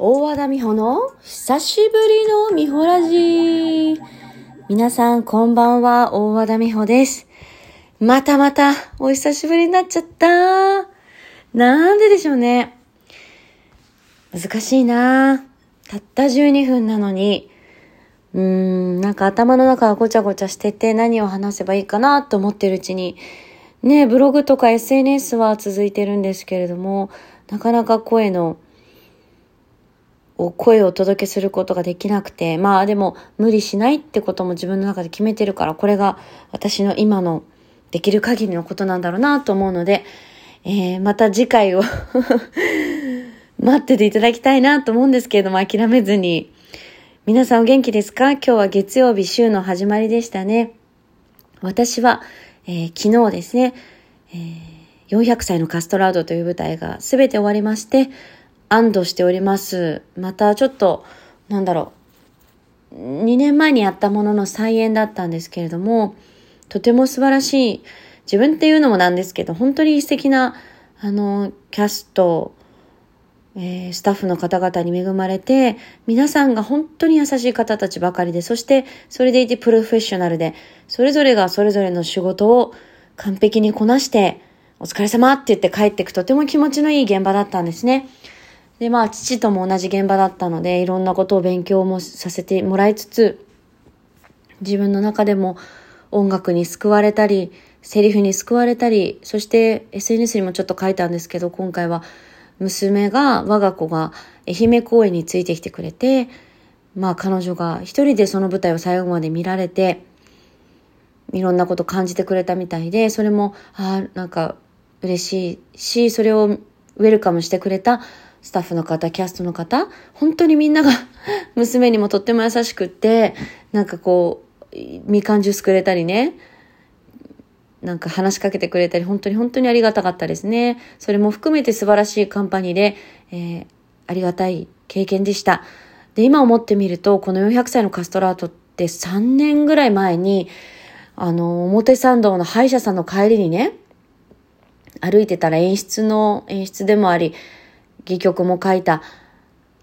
大和田美穂の久しぶりの美穂ラジ皆さんこんばんは、大和田美穂です。またまたお久しぶりになっちゃった。なんででしょうね。難しいなたった12分なのに、うーん、なんか頭の中がごちゃごちゃしてて何を話せばいいかなと思ってるうちに、ね、ブログとか SNS は続いてるんですけれども、なかなか声の声をお届けすることができなくて、まあでも無理しないってことも自分の中で決めてるから、これが私の今のできる限りのことなんだろうなと思うので、えー、また次回を 待ってていただきたいなと思うんですけれども、諦めずに。皆さんお元気ですか？今日は月曜日週の始まりでしたね。私は、えー、昨日ですね、えー、400歳のカストラードという舞台が全て終わりまして、安堵しております。またちょっと、なんだろう。2年前にやったものの再演だったんですけれども、とても素晴らしい、自分っていうのもなんですけど、本当に素敵な、あの、キャスト、えー、スタッフの方々に恵まれて、皆さんが本当に優しい方たちばかりで、そしてそれでいてプロフェッショナルで、それぞれがそれぞれの仕事を完璧にこなして、お疲れ様って言って帰ってくとても気持ちのいい現場だったんですね。で、まあ、父とも同じ現場だったので、いろんなことを勉強もさせてもらいつつ、自分の中でも音楽に救われたり、セリフに救われたり、そして SNS にもちょっと書いたんですけど、今回は娘が、我が子が愛媛公園についてきてくれて、まあ彼女が一人でその舞台を最後まで見られて、いろんなこと感じてくれたみたいで、それも、ああ、なんか嬉しいし、それをウェルカムしてくれたスタッフの方、キャストの方、本当にみんなが 娘にもとっても優しくって、なんかこう、みかんジュースくれたりね、なんか話しかけてくれたり、本当に本当にありがたかったですね。それも含めて素晴らしいカンパニーで、えー、ありがたい経験でした。で、今思ってみると、この400歳のカストラートって3年ぐらい前に、あの、表参道の歯医者さんの帰りにね、歩いてたら演出の、演出でもあり、戯曲も書いた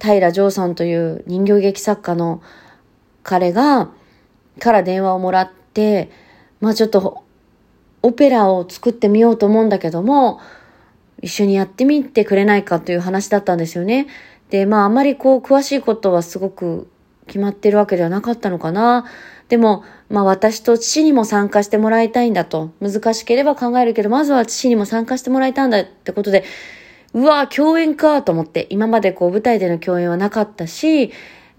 平城さんという人形劇作家の彼が、から電話をもらって、まあちょっとオペラを作ってみようと思うんだけども、一緒にやってみてくれないかという話だったんですよね。で、まああまりこう詳しいことはすごく決まってるわけではなかったのかな。でも、まあ私と父にも参加してもらいたいんだと。難しければ考えるけど、まずは父にも参加してもらいたいんだってことで、うわ共演かと思って、今までこう舞台での共演はなかったし、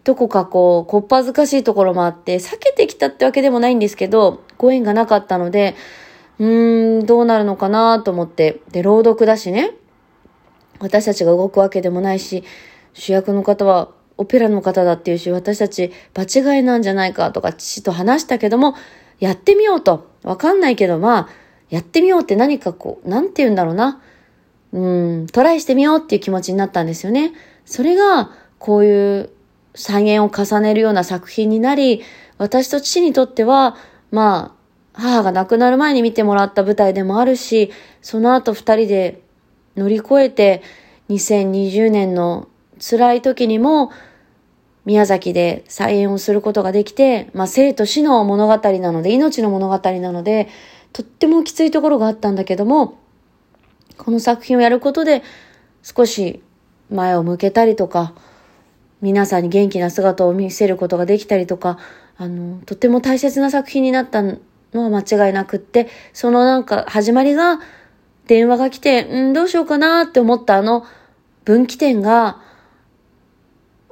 どこかこう、こっぱずかしいところもあって、避けてきたってわけでもないんですけど、ご縁がなかったので、うーん、どうなるのかなと思って。で、朗読だしね。私たちが動くわけでもないし、主役の方はオペラの方だっていうし、私たち場違いなんじゃないかとか父と話したけども、やってみようと。わかんないけど、まあ、やってみようって何かこう、なんて言うんだろうな。うん、トライしてみようっていう気持ちになったんですよね。それが、こういう再現を重ねるような作品になり、私と父にとっては、まあ、母が亡くなる前に見てもらった舞台でもあるし、その後二人で乗り越えて、2020年の辛い時にも、宮崎で再演をすることができて、まあ生と死の物語なので、命の物語なので、とってもきついところがあったんだけども、この作品をやることで少し前を向けたりとか、皆さんに元気な姿を見せることができたりとか、あの、とても大切な作品になったのは間違いなくって、そのなんか始まりが電話が来て、うん、どうしようかなって思ったあの分岐点が、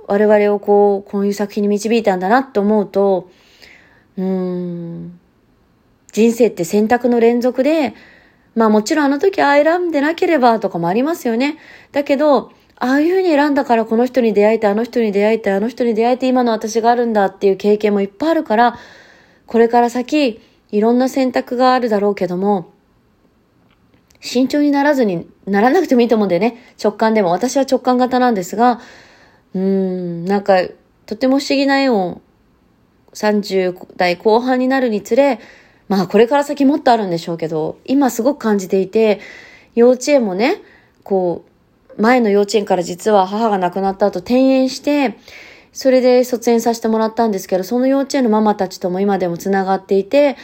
我々をこう、こういう作品に導いたんだなって思うと、うん、人生って選択の連続で、まあもちろんあの時ああ選んでなければとかもありますよね。だけど、ああいうふうに選んだからこの人に出会えて、あの人に出会えて、あの人に出会えて今の私があるんだっていう経験もいっぱいあるから、これから先、いろんな選択があるだろうけども、慎重にならずにならなくてもいいと思うんだよね。直感でも。私は直感型なんですが、うーん、なんか、とても不思議な絵を30代後半になるにつれ、まあこれから先もっとあるんでしょうけど、今すごく感じていて、幼稚園もね、こう、前の幼稚園から実は母が亡くなった後転園して、それで卒園させてもらったんですけど、その幼稚園のママたちとも今でも繋がっていて、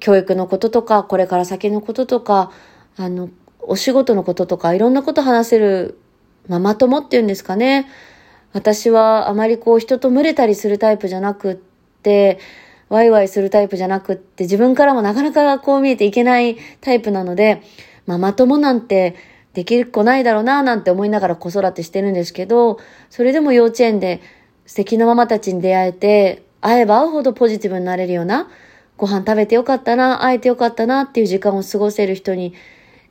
教育のこととか、これから先のこととか、あの、お仕事のこととか、いろんなこと話せるママ友っていうんですかね。私はあまりこう人と群れたりするタイプじゃなくって、ワイワイするタイプじゃなくって、自分からもなかなかこう見えていけないタイプなので、ママ友なんてできる子ないだろうななんて思いながら子育てしてるんですけど、それでも幼稚園で素敵なママたちに出会えて、会えば会うほどポジティブになれるような、ご飯食べてよかったな、会えてよかったなっていう時間を過ごせる人に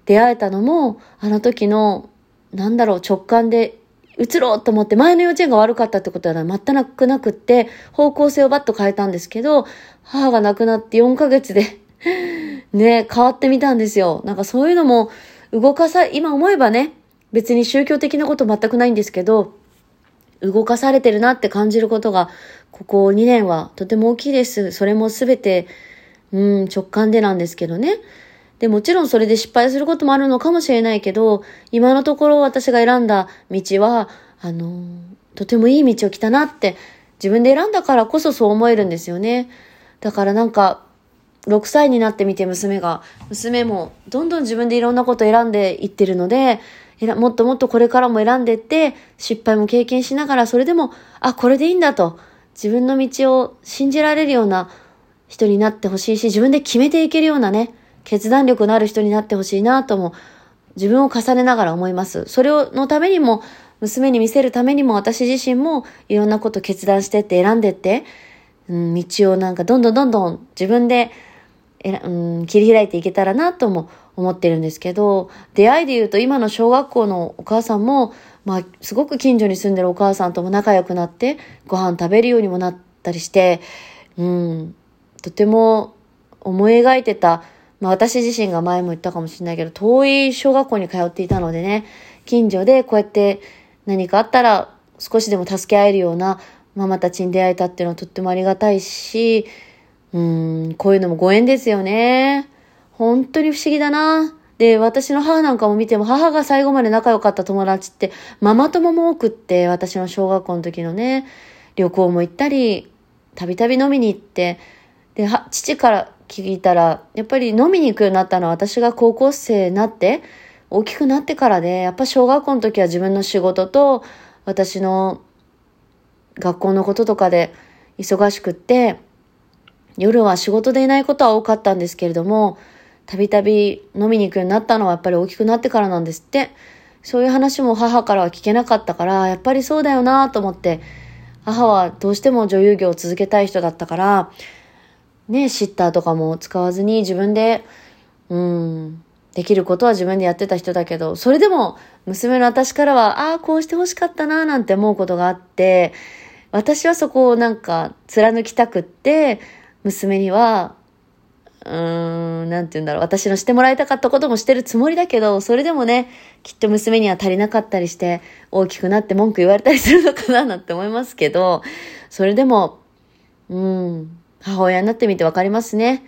出会えたのも、あの時の、なんだろう、直感で移ろうと思って、前の幼稚園が悪かったってことは全くなくって、方向性をバッと変えたんですけど、母が亡くなって4ヶ月で ね、変わってみたんですよ。なんかそういうのも動かさ、今思えばね、別に宗教的なこと全くないんですけど、動かされてるなって感じることが、ここ2年はとても大きいです。それもすべて、うん、直感でなんですけどね。で、もちろんそれで失敗することもあるのかもしれないけど、今のところ私が選んだ道は、あの、とてもいい道を来たなって自分で選んだからこそそう思えるんですよね。だからなんか、6歳になってみて娘が、娘もどんどん自分でいろんなこと選んでいってるので、もっともっとこれからも選んでって、失敗も経験しながら、それでも、あ、これでいいんだと、自分の道を信じられるような人になってほしいし、自分で決めていけるようなね、決断力のある人になってほしいなとも、自分を重ねながら思います。それをのためにも、娘に見せるためにも私自身もいろんなこと決断してって選んでって、うん、道をなんかどんどんどんどん自分でえら、うん、切り開いていけたらなとも思ってるんですけど、出会いで言うと今の小学校のお母さんも、まあ、すごく近所に住んでるお母さんとも仲良くなって、ご飯食べるようにもなったりして、うん、とても思い描いてた、まあ私自身が前も言ったかもしれないけど、遠い小学校に通っていたのでね、近所でこうやって何かあったら少しでも助け合えるようなママたちに出会えたっていうのはとってもありがたいし、うん、こういうのもご縁ですよね。本当に不思議だな。で、私の母なんかも見ても、母が最後まで仲良かった友達って、ママ友も多くって、私の小学校の時のね、旅行も行ったり、たびたび飲みに行って、で、は父から聞いたら、やっぱり飲みに行くようになったのは私が高校生になって、大きくなってからで、やっぱ小学校の時は自分の仕事と、私の学校のこととかで忙しくって、夜は仕事でいないことは多かったんですけれども、たびたび飲みに行くようになったのはやっぱり大きくなってからなんですって。そういう話も母からは聞けなかったから、やっぱりそうだよなと思って、母はどうしても女優業を続けたい人だったから、ね、シッターとかも使わずに自分で、うん、できることは自分でやってた人だけど、それでも娘の私からは、ああ、こうして欲しかったななんて思うことがあって、私はそこをなんか貫きたくって、娘には、うーん、なんて言うんだろう。私のしてもらいたかったこともしてるつもりだけど、それでもね、きっと娘には足りなかったりして、大きくなって文句言われたりするのかななんて思いますけど、それでも、うん、母親になってみてわかりますね。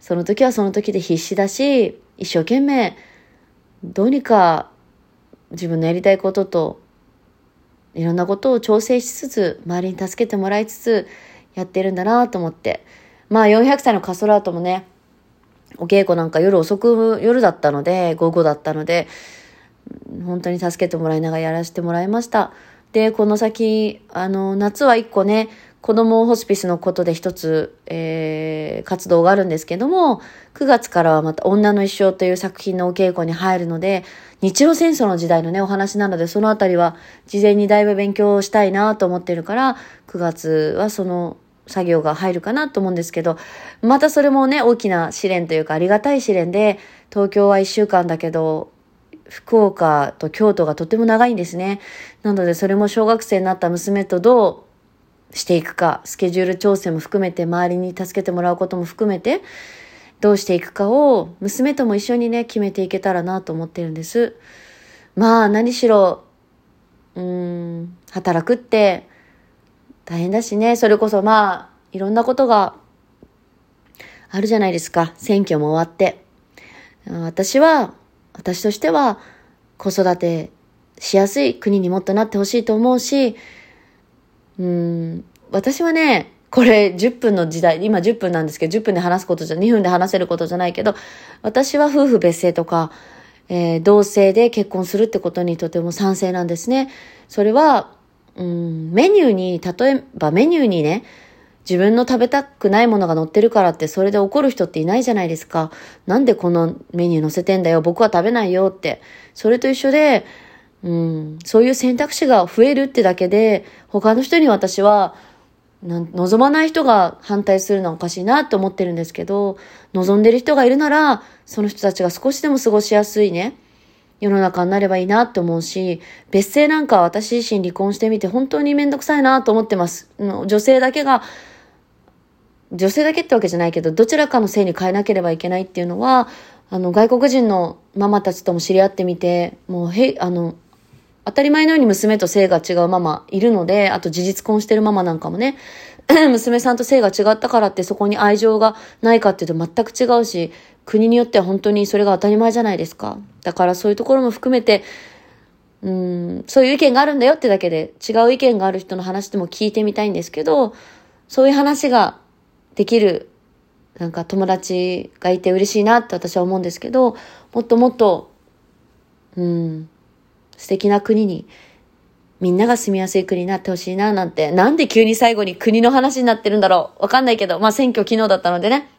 その時はその時で必死だし、一生懸命、どうにか自分のやりたいことと、いろんなことを調整しつつ、周りに助けてもらいつつ、やってるんだなと思って、まあ400歳のカストラートもね、お稽古なんか夜遅く、夜だったので、午後だったので、本当に助けてもらいながらやらせてもらいました。で、この先、あの、夏は一個ね、子供ホスピスのことで一つ、えー、活動があるんですけども、9月からはまた女の一生という作品のお稽古に入るので、日露戦争の時代のね、お話なので、そのあたりは事前にだいぶ勉強したいなと思ってるから、9月はその作業が入るかなと思うんですけど、またそれもね、大きな試練というかありがたい試練で、東京は1週間だけど、福岡と京都がとても長いんですね。なのでそれも小学生になった娘とどうしていくか、スケジュール調整も含めて、周りに助けてもらうことも含めて、どうしていくかを娘とも一緒にね、決めていけたらなと思ってるんです。まあ何しろ、うん、働くって大変だしね、それこそまあ、いろんなことがあるじゃないですか。選挙も終わって。私は、私としては子育てしやすい国にもっとなってほしいと思うし、うん、私はね、これ10分の時代、今10分なんですけど、10分で話すことじゃ、2分で話せることじゃないけど、私は夫婦別姓とか、えー、同性で結婚するってことにとても賛成なんですね。それは、うん、メニューに、例えばメニューにね、自分の食べたくないものが載ってるからってそれで怒る人っていないじゃないですか。なんでこのメニュー載せてんだよ。僕は食べないよって。それと一緒で、うん、そういう選択肢が増えるってだけで、他の人に私は、望まない人が反対するのはおかしいなって思ってるんですけど、望んでる人がいるなら、その人たちが少しでも過ごしやすいね、世の中になればいいなって思うし、別姓なんか私自身離婚してみて本当にめんどくさいなと思ってます。女性だけが、女性だけってわけじゃないけど、どちらかの性に変えなければいけないっていうのは、あの、外国人のママたちとも知り合ってみて、もう、へ、あの、当たり前のように娘と性が違うママいるので、あと事実婚してるママなんかもね、娘さんと性が違ったからってそこに愛情がないかっていうと全く違うし、国によっては本当にそれが当たり前じゃないですか。だからそういうところも含めて、うん、そういう意見があるんだよってだけで、違う意見がある人の話でも聞いてみたいんですけど、そういう話ができる、なんか友達がいて嬉しいなって私は思うんですけど、もっともっと、うん、素敵な国に、みんなが住みやすい国になってほしいな、なんて。なんで急に最後に国の話になってるんだろうわかんないけど、まあ選挙昨日だったのでね、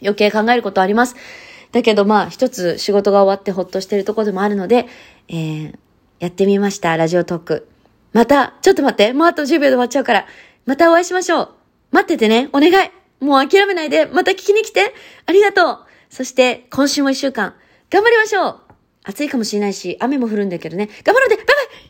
余計考えることあります。だけどまあ一つ仕事が終わってほっとしてるところでもあるので、えー、やってみました、ラジオトーク。また、ちょっと待って、もうあと10秒で終わっちゃうから、またお会いしましょう。待っててね、お願い。もう諦めないで、また聞きに来て。ありがとう。そして、今週も一週間、頑張りましょう暑いかもしれないし、雨も降るんだけどね。頑張ろうねバイバイ